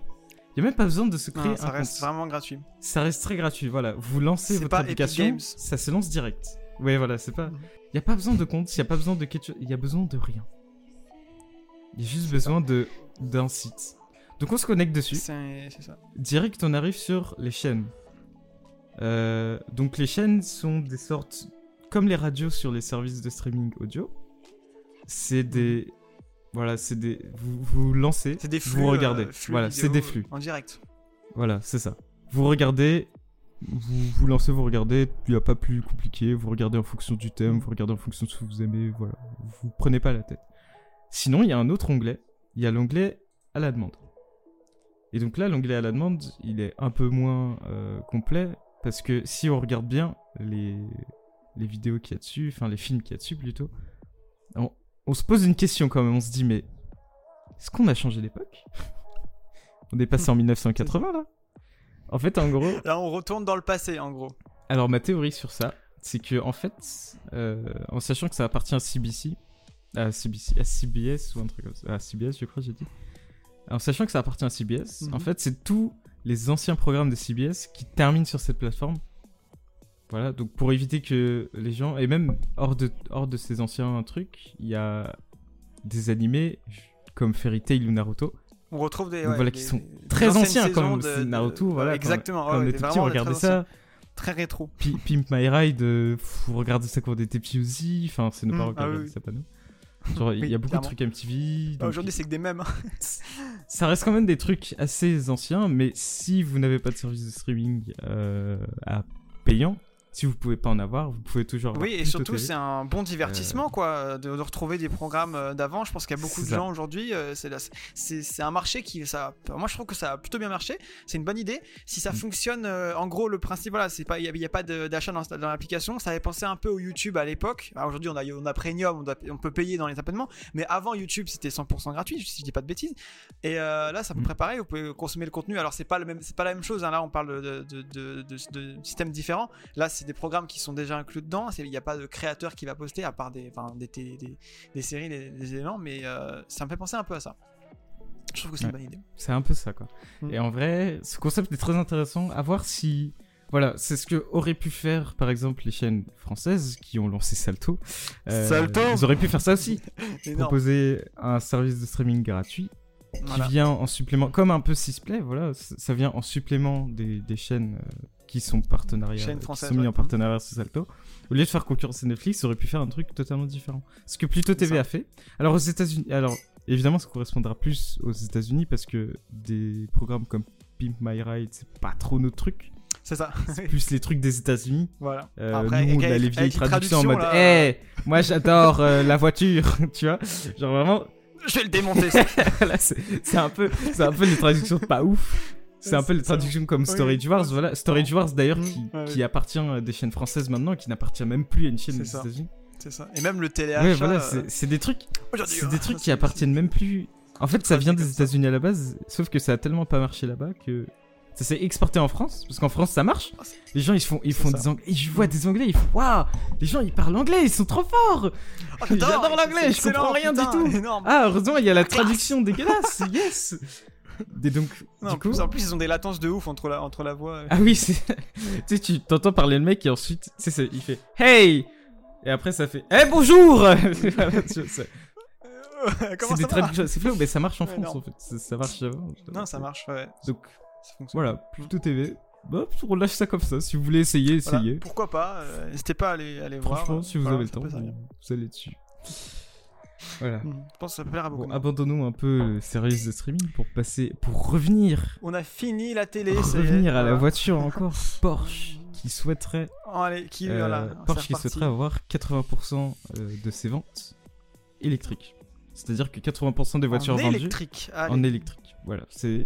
Il n'y a même pas besoin de se créer Non, ça un reste compte. vraiment gratuit. Ça reste très gratuit, voilà. Vous lancez votre pas Epic application, Games. ça se lance direct. Ouais, voilà, c'est pas. Il y a pas besoin de compte, il y a pas besoin de quelque chose, il y a besoin de rien. Il y a juste besoin de d'un site. Donc on se connecte dessus. C'est c'est ça. Direct, on arrive sur les chaînes. Euh, donc les chaînes sont des sortes comme les radios sur les services de streaming audio. C'est des voilà, c'est des vous vous lancez, C'est des flux. vous regardez. euh, flux voilà, c'est des flux. En direct. Voilà, c'est ça. Vous regardez, vous, vous lancez, vous regardez, il n'y a pas plus compliqué, vous regardez en fonction du thème, vous regardez en fonction de ce que vous aimez, voilà. Vous prenez pas la tête. Sinon, il y a un autre onglet, il y a l'onglet à la demande. Et donc là, l'onglet à la demande, il est un peu moins euh, complet, parce que si on regarde bien les, les vidéos qu'il y a dessus, enfin les films qu'il y a dessus plutôt, on, on se pose une question quand même, on se dit mais est-ce qu'on a changé d'époque? *laughs* On est passé en 1980 là? En fait, en gros, Là, on retourne dans le passé, en gros. alors ma théorie sur ça, c'est que en fait, euh, en sachant que ça appartient à CBC, à CBC, à CBS ou un truc comme ça, à CBS je crois j'ai dit, en sachant que ça appartient à CBS, Mhm. en fait c'est tous les anciens programmes de CBS qui terminent sur cette plateforme. Voilà, donc pour éviter que les gens, et même hors de, hors de ces anciens trucs, il y a des animés comme Fairy Tail ou Naruto, On retrouve des. Donc voilà, qui sont des très anciens, comme de- Naruto, voilà, Exactement. quand on ouais, était des- petit, on regardait ça. anciens. Très rétro. Pi- Pimp My Ride, euh, vous regardez ça quand on était petits aussi. Enfin, c'est nos Mm, parents qui ah oui, ça, pas nous. Genre, il y a *laughs* beaucoup clairement. de trucs MTV. Bah, donc Aujourd'hui, c'est que des mêmes. *laughs* ça reste quand même des trucs assez anciens, mais si vous n'avez pas de service de streaming euh, à payant, si vous pouvez pas en avoir, vous pouvez toujours Oui, et surtout, c'est un bon divertissement, quoi, de, de retrouver des programmes euh, d'avant. Je pense qu'il y a beaucoup de ça. gens aujourd'hui. euh, c'est un marché qui, ça, moi, je trouve que ça a plutôt bien marché. C'est une bonne idée. Si ça Mm. fonctionne, euh, en gros, le principe, voilà, c'est pas, il n'y a, pas d'achat dans, dans l'application. Ça avait pensé un peu au YouTube à l'époque. Alors, Aujourd'hui, on a, on a Premium, on, doit- on peut payer dans les abonnements. Mais avant YouTube, c'était 100% gratuit, si je dis pas de bêtises. Et euh, là, c'est à peu Mm. près pareil. Vous pouvez consommer le contenu. Alors, c'est pas le même, c'est pas la même chose. hein. Là, on parle de systèmes différents. Là, c'est c'est des programmes qui sont déjà inclus dedans. Il n'y a pas de créateur qui va poster, à part des, enfin, des, télé- des, des séries, des, des éléments, mais euh, ça me fait penser un peu à ça. Je trouve que c'est Ouais. une bonne idée. C'est un peu ça, quoi. Mm. Et en vrai, ce concept est très intéressant. À voir si. Voilà, c'est ce que auraient pu faire, par exemple, les chaînes françaises qui ont lancé Salto. Euh, Salto Ils auraient pu faire ça aussi. *laughs* Proposer un service de streaming gratuit qui Voilà. vient en supplément, comme un peu Sisplay, voilà, ça vient en supplément des, des chaînes euh, qui sont partenariats, qui sont mis ouais. en partenariat sur Salto. Au lieu de faire concurrence à Netflix, ils auraient pu faire un truc totalement différent. Ce que Pluto TV a fait. Alors aux États-Unis, alors évidemment, ça correspondra plus aux États-Unis parce que des programmes comme Pimp My Ride, c'est pas trop notre truc. C'est ça. C'est plus les trucs des États-Unis. voilà. Euh, Après, nous, on a les vieilles les traductions en mode, hé, là, moi j'adore euh, la voiture, *laughs* tu vois. Genre vraiment, Je vais le démonter. ça. *laughs* Là, c'est c'est un peu, c'est un peu les traductions pas ouf. C'est un peu ça. traductions comme. Storage Wars, voilà. Storage Wars d'ailleurs Mhm. qui, qui appartient à des chaînes françaises maintenant, qui n'appartient même plus à une chaîne des. États-Unis. c'est ça. Et même le téléachat. Ouais, voilà, euh, c'est des trucs, aujourd'hui, c'est euh, des trucs qui c'est- appartiennent même plus. En fait, ça vient des. États-Unis à la base, sauf que ça a tellement pas marché là-bas que ça s'est exporté en France, parce qu'en France ça marche. Ah, Les gens ils font, ils font ça. des anglais, et je vois des anglais, ils font waouh, les gens ils parlent anglais, ils sont trop forts. Oh, J'adore l'anglais, je comprends rien du tout. Énorme. Ah, heureusement il y a la traduction dégueulasse, yes. *laughs* Et donc, Non, du en, coup, plus, en plus, ils ont des latences de ouf entre la, entre la voix. euh. Ah oui, c'est. tu sais, tu t'entends parler le mec et ensuite, tu sais, c'est- il fait Hey Et après, ça fait Eh bonjour Voilà, tu vois, *laughs* c'est- Euh, *laughs* des traductions, c'est flou, mais ça marche en France non. en fait. Ça, ça marche avant. Non, ça marche, ouais. Donc Ça fonctionne. voilà, Pluto TV. Bah, on lâche ça comme ça. Si vous voulez essayer, Voilà, essayez. Pourquoi pas euh, N'hésitez pas à aller, aller voir. Franchement, euh, si vous voilà, avez le temps, vous, vous allez dessus. Voilà. Mhm. Je pense que ça peut plaire à beaucoup. Bon, abandonnons un peu le service de streaming pour passer, pour revenir, On a fini la télé. revenir à la voiture encore. Porsche qui souhaiterait Oh, allez, qui, Euh, voilà, Porsche qui souhaiterait avoir 80% euh, de ses ventes électriques. C'est-à-dire que 80% des voitures en vendues électrique. Allez. en électrique. Voilà, c'est.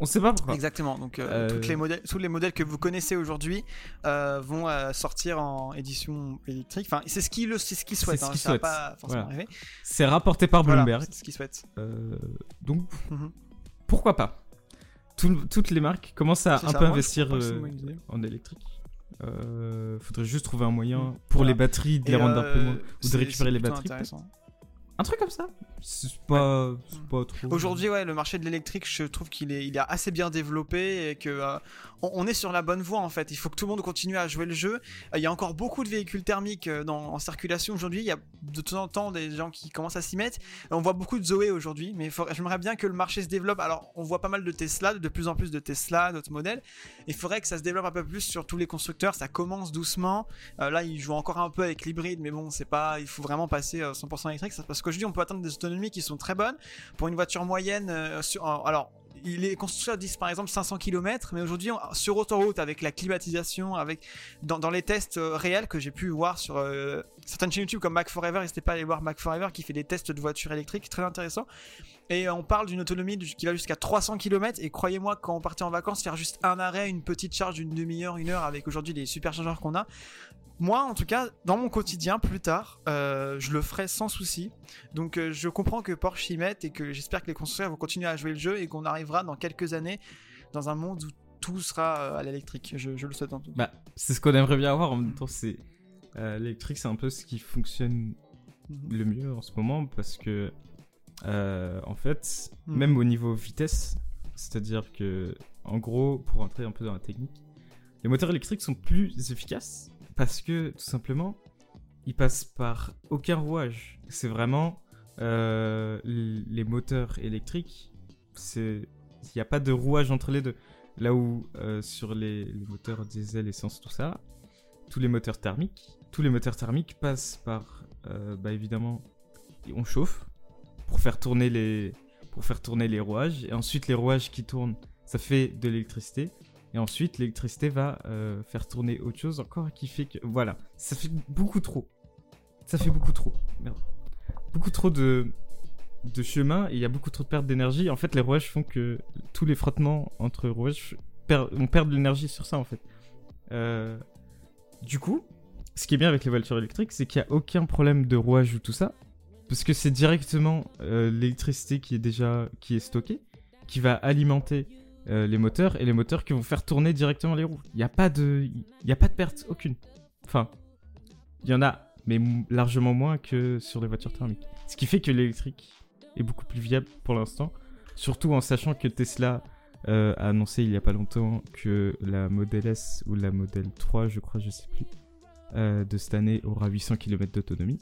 On sait pas pourquoi. Exactement. Donc euh, Euh, toutes les modèles, tous les modèles que vous connaissez aujourd'hui euh, vont euh, sortir en édition électrique. Enfin, c'est ce qu'ils le, c'est ce qu'ils souhaitent. ce hein, qu'ils pas forcément Voilà. C'est rapporté par Voilà, Bloomberg. c'est ce qu'ils souhaitent. Donc, Mhm. pourquoi pas? Tout- Toutes les marques commencent à C'est un ça. peu investir c'est en électrique. Euh, faudrait juste trouver un moyen pour Voilà. les batteries de les rendre un peu moins. Ou c'est- de récupérer c'est les batteries. Un truc comme ça. C'est pas, c'est pas trop. Aujourd'hui, ouais, le marché de l'électrique, je trouve qu'il est, il est assez bien développé et que euh, on, on est sur la bonne voie en fait. Il faut que tout le monde continue à jouer le jeu. Euh, Il y a encore beaucoup de véhicules thermiques euh, dans, en circulation aujourd'hui. Il y a de temps en temps des gens qui commencent à s'y mettre. On voit beaucoup de Zoé aujourd'hui, mais j'aimerais bien que le marché se développe. Alors, on voit pas mal de Tesla, de plus en plus de Tesla, d'autres modèles. Il faudrait que ça se développe un peu plus sur tous les constructeurs. Ça commence doucement. Euh, là, ils jouent encore un peu avec l'hybride, mais bon, c'est pas. Il faut vraiment passer euh, 100% électrique. Parce qu'aujourd'hui, on peut atteindre des autonomies qui sont très bonnes pour une voiture moyenne. euh, sur, euh, alors, les constructeurs disent par exemple 500 km, mais aujourd'hui, sur autoroute, avec la climatisation, avec dans, les tests euh, réels que j'ai pu voir sur certaines chaînes YouTube comme Mac Forever, n'hésitez pas à aller voir Mac Forever qui fait des tests de voitures électriques, très intéressant. Et euh, on parle d'une autonomie qui va jusqu'à 300 km. Et croyez-moi, quand on partait en vacances, faire juste un arrêt, une petite charge d'une demi-heure, une heure, avec aujourd'hui les superchargeurs qu'on a. Moi, en tout cas, dans mon quotidien, plus tard, euh, je le ferai sans souci. Donc, euh, je comprends que Porsche y mette et que j'espère que les constructeurs vont continuer à jouer le jeu et qu'on arrivera dans quelques années dans un monde où tout sera à l'électrique. Je, je le souhaite en tout. Bah, c'est ce qu'on aimerait bien avoir. En même temps, c'est euh, l'électrique, c'est un peu ce qui fonctionne Mhm. le mieux en ce moment parce que, euh, en fait, Mhm. même au niveau vitesse, c'est-à-dire que, en gros, pour rentrer un peu dans la technique, les moteurs électriques sont plus efficaces parce que, tout simplement, ils passent par aucun rouage. C'est vraiment euh, les moteurs électriques, il n'y a pas de rouage entre les deux. Là où euh, sur les, les moteurs diesel, essence, tout ça, tous les moteurs thermiques, tous les moteurs thermiques passent par, bah évidemment, on chauffe pour faire tourner les, pour faire tourner les rouages, et ensuite les rouages qui tournent, ça fait de l'électricité, et ensuite l'électricité va euh, faire tourner autre chose encore qui fait que, voilà, ça fait beaucoup trop, ça fait beaucoup trop, beaucoup trop de de chemin il y a beaucoup trop de perte d'énergie. En fait, les rouages font que tous les frottements entre rouages per- on perd de l'énergie sur ça en fait. Euh, du coup, ce qui est bien avec les voitures électriques, c'est qu'il n'y a aucun problème de rouage ou tout ça, parce que c'est directement euh, l'électricité qui est déjà qui est stockée, qui va alimenter euh, les moteurs et les moteurs qui vont faire tourner directement les roues. Il n'y a pas de, il a pas de perte aucune. Enfin, il y en a, mais largement moins que sur les voitures thermiques. Ce qui fait que l'électrique est beaucoup plus viable pour l'instant, surtout en sachant que Tesla euh, a annoncé il y a pas longtemps que la Model S ou la Model 3, je crois, je sais plus, de cette année aura 800 km d'autonomie,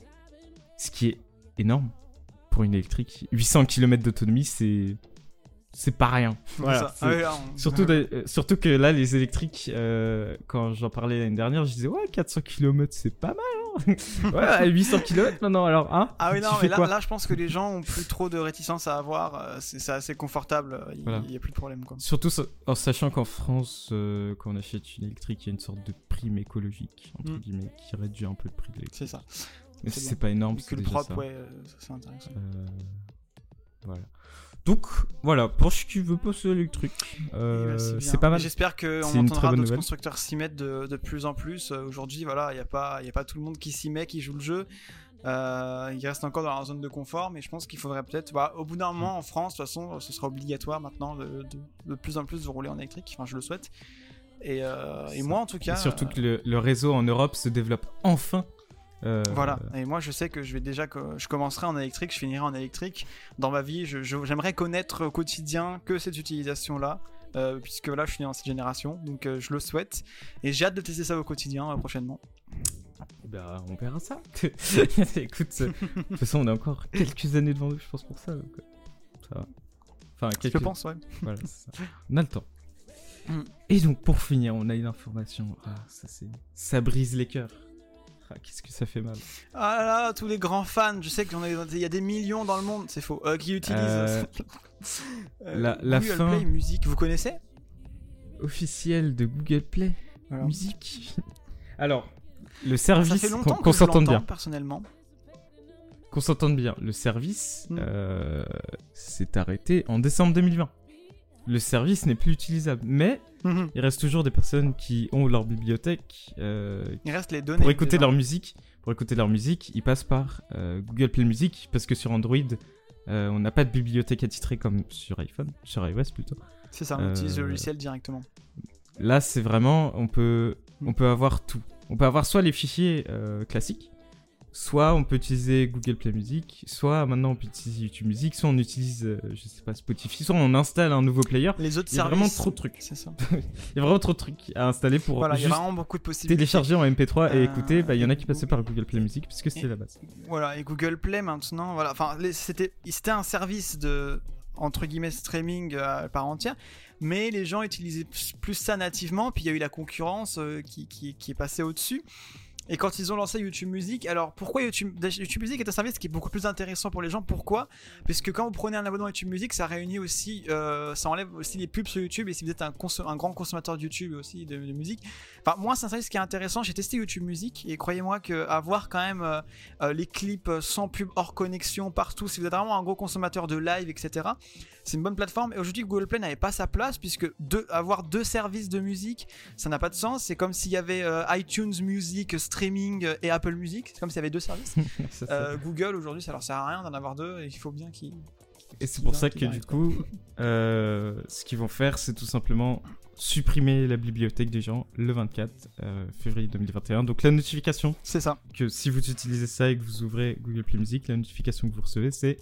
ce qui est énorme pour une électrique. 800 km d'autonomie, c'est c'est pas rien. *laughs* Voilà, Ah oui, on- Surtout, de- euh, surtout que là, les électriques, euh, quand j'en parlais l'année dernière, je disais, ouais, 400 km, c'est pas mal. hein. *laughs* ouais, 800 km maintenant, alors, hein Ah oui, Tu non, fais mais là, quoi là, je pense que les gens ont plus trop de réticence à avoir. euh, C'est assez confortable. Il n'y Voilà. a plus de problème. Quoi. Surtout en sachant qu'en France, euh, quand on achète une électrique, il y a une sorte de prime écologique, entre Mm. guillemets, qui réduit un peu le prix de l'électrique. C'est ça. Mais c'est pas énorme, Mais c'est que le propre, ça. ouais, euh, ça, c'est intéressant. Euh, voilà. Donc, voilà, pour ce qui veut à l'électrique, euh, Eh ben, c'est bien. c'est pas mal. J'espère qu'on entendra d'autres constructeurs s'y mettre de, de plus en plus. Euh, Aujourd'hui, voilà, il n'y a, pas- y a pas tout le monde qui s'y met, qui joue le jeu. Euh, il reste encore dans leur zone de confort, mais je pense qu'il faudrait peut-être, bah, au bout d'un moment en France, de toute façon, ce sera obligatoire maintenant de, de- de plus en plus de rouler en électrique. Enfin, je le souhaite. Et, euh, et moi, en tout cas, Et surtout euh, que le, le réseau en Europe se développe enfin. Euh, Voilà, et moi je sais que je vais déjà que je commencerai en électrique, je finirai en électrique. Dans ma vie, je- je- j'aimerais connaître au quotidien que cette utilisation-là, euh, puisque là je suis dans cette génération, donc euh, je le souhaite. Et j'ai hâte de tester ça au quotidien prochainement. Bah, on verra ça. *laughs* Écoute, de toute façon, on a encore quelques années devant nous, je pense, pour ça. Donc, ça va. Enfin, Je quelques... pense, ouais. Voilà, ça. On a le temps. Mm. Et donc, pour finir, on a une information. Ah, ça, ça brise les cœurs. Ah, qu'est-ce que ça fait mal. Ah là là, tous les grands fans, je sais qu'il y a- des millions dans le monde, c'est faux, euh, qui utilisent Euh, *laughs* euh, la- la Google fin- Play Music. Vous connaissez? Officiel de Google Play Voilà. Musique. *laughs* Alors, le Ça service, fait qu'on, s'entende bien. personnellement. Qu'on s'entende bien. Le service Mm. euh, s'est arrêté en décembre 2020. Le service n'est plus utilisable. Mais Il reste toujours des personnes qui ont leur bibliothèque euh, Il reste les données. pour écouter leur musique. Pour écouter leur musique, ils passent par euh, Google Play Music parce que sur Android, euh, on n'a pas de bibliothèque attitrée comme sur iPhone, sur iOS plutôt. C'est ça, on utilise le logiciel directement. Là, c'est vraiment, on peut, on peut avoir tout. On peut avoir soit les fichiers classiques, soit on peut utiliser Google Play Music, soit maintenant on peut utiliser YouTube Music, soit on utilise, euh, je sais pas, Spotify, soit on installe un nouveau player. Les autres Il y a services. vraiment trop de trucs. C'est ça. *laughs* Il y a vraiment trop de trucs à installer pour Voilà, il y a juste vraiment beaucoup de possibilités. télécharger en MP3 et Euh, écouter. Bah, il y en a qui passaient par Google Play Music puisque c'était la base. Voilà, et Google Play maintenant, voilà, enfin, c'était un service de entre guillemets streaming euh, à part entière, mais les gens utilisaient plus, ça nativement, puis il y a eu la concurrence euh, qui, qui, qui est passée au-dessus. Et quand ils ont lancé YouTube Music, alors pourquoi YouTube, YouTube Music est un service qui est beaucoup plus intéressant pour les gens? Pourquoi? Parce que quand vous prenez un abonnement à YouTube Music, ça réunit aussi, euh, ça enlève aussi les pubs sur YouTube. Et si vous êtes un, grand consommateur de YouTube aussi de, musique, enfin moi c'est un service qui est intéressant. J'ai testé YouTube Music et croyez-moi que avoir quand même euh, euh, les clips sans pub hors connexion partout, si vous êtes vraiment un gros consommateur de live, etc. C'est une bonne plateforme. Et aujourd'hui, Google Play n'avait pas sa place puisque deux, avoir deux services de musique, ça n'a pas de sens. C'est comme s'il y avait euh, iTunes Music, streaming et Apple Music. C'est comme s'il y avait deux services. *laughs* Euh, Google aujourd'hui, ça leur sert à rien d'en avoir deux. Et il faut bien qu'ils. Et c'est pour ça que du coup, euh, ce qu'ils vont faire, c'est tout simplement supprimer la bibliothèque des gens le 24 euh, février 2021. Donc la notification C'est ça. que si vous utilisez ça et que vous ouvrez Google Play Music, la notification que vous recevez, c'est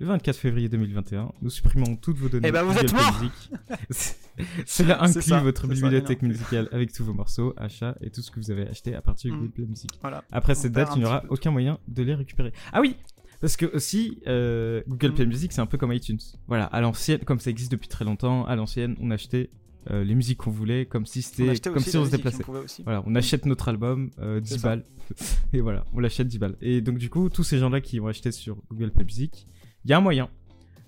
le 24 février 2021. Nous supprimons toutes vos données. Eh ben, vous Google êtes Play morts Music. *laughs* *laughs* Cela inclut ça, votre bibliothèque musicale avec tous vos morceaux, achats et tout ce que vous avez acheté à partir de Mm. Google Play Music. Voilà. Après cette date, il n'y aura aucun moyen de les récupérer. Ah oui Parce que aussi, euh, Google Mm. Play Music, c'est un peu comme iTunes. Voilà, à l'ancienne, comme ça existe depuis très longtemps, à l'ancienne, on achetait euh, les musiques qu'on voulait, comme si c'était, comme si on se déplaçait. on. Voilà, on achète notre album, euh, 10 C'est ça. balles. *laughs* Et voilà, on l'achète 10 balles. Et donc, du coup, tous ces gens-là qui ont acheté sur Google Play Music, il y a un moyen.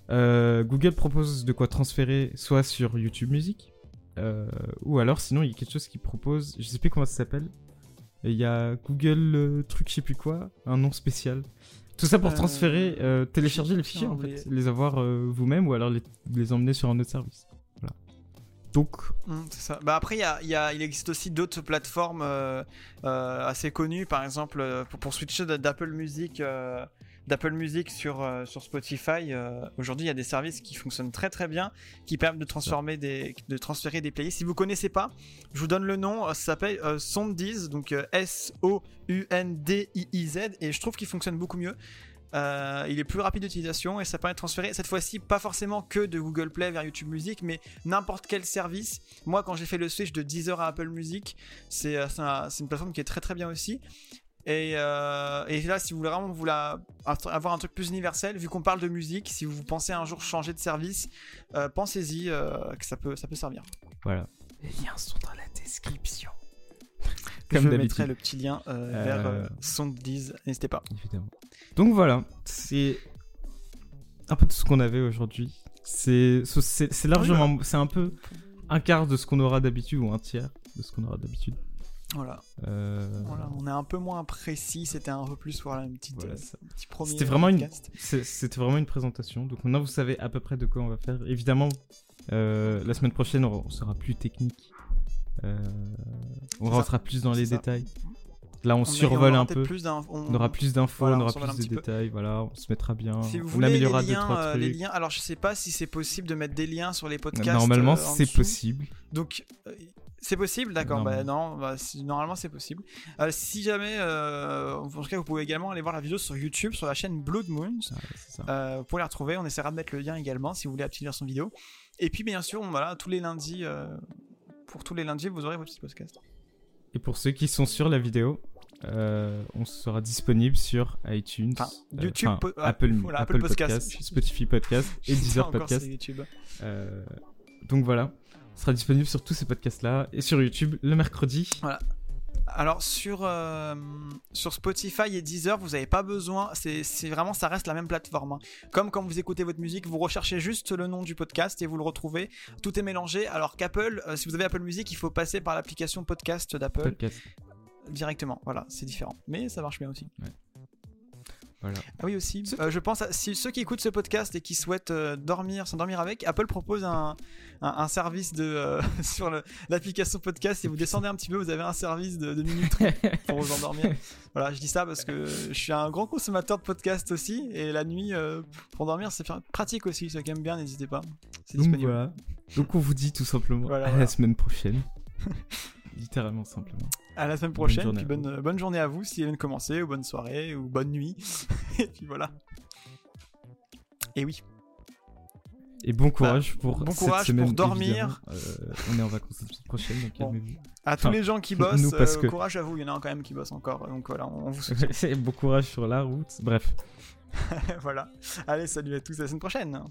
Euh, Google propose de quoi transférer soit sur YouTube Music, euh, ou alors sinon, il y a quelque chose qui propose, je sais plus comment ça s'appelle. Il y a Google euh, truc, je sais plus quoi, un nom spécial. Tout ça pour transférer, télécharger les fichiers en fait, les avoir vous-même ou alors les, les emmener sur un autre service. Voilà. Donc, Mm, c'est ça. Bah après, il y a- y a- il existe aussi d'autres plateformes assez connues. Par exemple, pour, pour switcher d'Apple Music d'Apple Music sur, euh, sur Spotify. euh, Aujourd'hui, il y a des services qui fonctionnent très très bien, qui permettent de transformer des, de transférer des playlists. Si vous connaissez pas, je vous donne le nom. euh, Ça s'appelle euh, donc S-O-U-N-D-I-I-Z, et je trouve qu'il fonctionne beaucoup mieux. Il est plus rapide d'utilisation et ça permet de transférer cette fois-ci pas forcément que de Google Play vers YouTube Music, mais n'importe quel service. Moi, quand j'ai fait le switch de Deezer à Apple Music, c'est une plateforme qui est très très bien aussi. Et, euh, et là, si vous voulez vraiment vous la- avoir un truc plus universel, vu qu'on parle de musique, si vous pensez un jour changer de service, euh, pensez-y euh, que ça peut, ça peut servir. Voilà. Les liens sont dans la description. Je Comme mettrai d'habitude. le petit lien euh, Euh, vers euh, Sondiz, n'hésitez pas. Évidemment. Donc voilà, c'est un peu tout ce qu'on avait aujourd'hui. C'est largement, c'est un peu un quart de ce qu'on aura d'habitude ou un tiers de ce qu'on aura d'habitude. Voilà. Euh, Voilà, on est un peu moins précis, c'était un peu plus voilà, une petite, Voilà, ça- un petit premier C'était vraiment une- podcast. C'était vraiment une présentation. Donc maintenant vous savez à peu près de quoi on va faire. Évidemment, euh, la semaine prochaine on, sera plus technique. Euh, on rentrera plus dans les ça. détails. Là on, survole un peu. plus on- On aura plus d'infos, Voilà, on aura plus de peu. détails. Voilà, on se mettra bien. Si vous on voulez les améliorera deux liens, trois trucs. les liens, alors je sais pas si c'est possible de mettre des liens sur les podcasts. Normalement, en c'est possible. Donc, c'est possible, d'accord. Bah, Normalement. non, bah, si- normalement c'est possible. Euh, si jamais, euh, en tout cas, vous pouvez également aller voir la vidéo sur YouTube, sur la chaîne Blood Moons. Ah. Euh, vous pouvez la retrouver. On essaiera de mettre le lien également si vous voulez la petite version vidéo. Et puis, bien sûr, voilà, tous les lundis, pour tous les lundis, vous aurez votre petit podcast. Et pour ceux qui sont sur la vidéo, euh, on sera disponible sur iTunes, Enfin, euh, YouTube, enfin, Apple, voilà, Apple Apple Podcast, Podcast. Spotify Podcast et *laughs* Deezer Podcast. Euh, donc voilà, sera disponible sur tous ces podcasts-là et sur YouTube le mercredi. Alors sur, euh, sur Spotify et Deezer, vous n'avez pas besoin, c'est vraiment, ça reste la même plateforme. hein. Comme quand vous écoutez votre musique, vous recherchez juste le nom du podcast et vous le retrouvez. Tout est mélangé. Alors qu'Apple, euh, si vous avez Apple Music, il faut passer par l'application podcast d'Apple Podcast. directement. Voilà, c'est différent. Mais ça marche bien aussi. Voilà. Ah oui aussi. Euh, je pense à si ceux qui écoutent ce podcast et qui souhaitent euh, dormir, s'endormir avec, Apple propose un, un, un service de euh, *laughs* sur l'application podcast. Si vous descendez un petit peu, vous avez un service de, de minuterie *laughs* pour vous endormir. Voilà, je dis ça parce que je suis un grand consommateur de podcasts aussi et la nuit euh, pour dormir c'est pratique aussi. Ceux qui aiment bien, n'hésitez pas. C'est Donc disponible. voilà. Donc on vous dit tout simplement Voilà, à voilà. la semaine prochaine. *laughs* Littéralement simplement. À la semaine prochaine. journée puis bonne, bonne journée à vous si elle vient de commencer ou bonne soirée ou bonne nuit. *laughs* et puis voilà. Et oui. Et bon courage pour Bah, bon cette courage semaine, pour dormir. Euh, on est en vacances la semaine prochaine, donc Bon. calmez-vous. À tous Enfin, les gens qui *laughs* bossent, nous, parce euh, que- courage à vous. Il y en a quand même qui bossent encore. Donc voilà, on on vous soutient. *laughs* bon courage sur la route. Bref. voilà. Allez, salut à tous. À la semaine prochaine.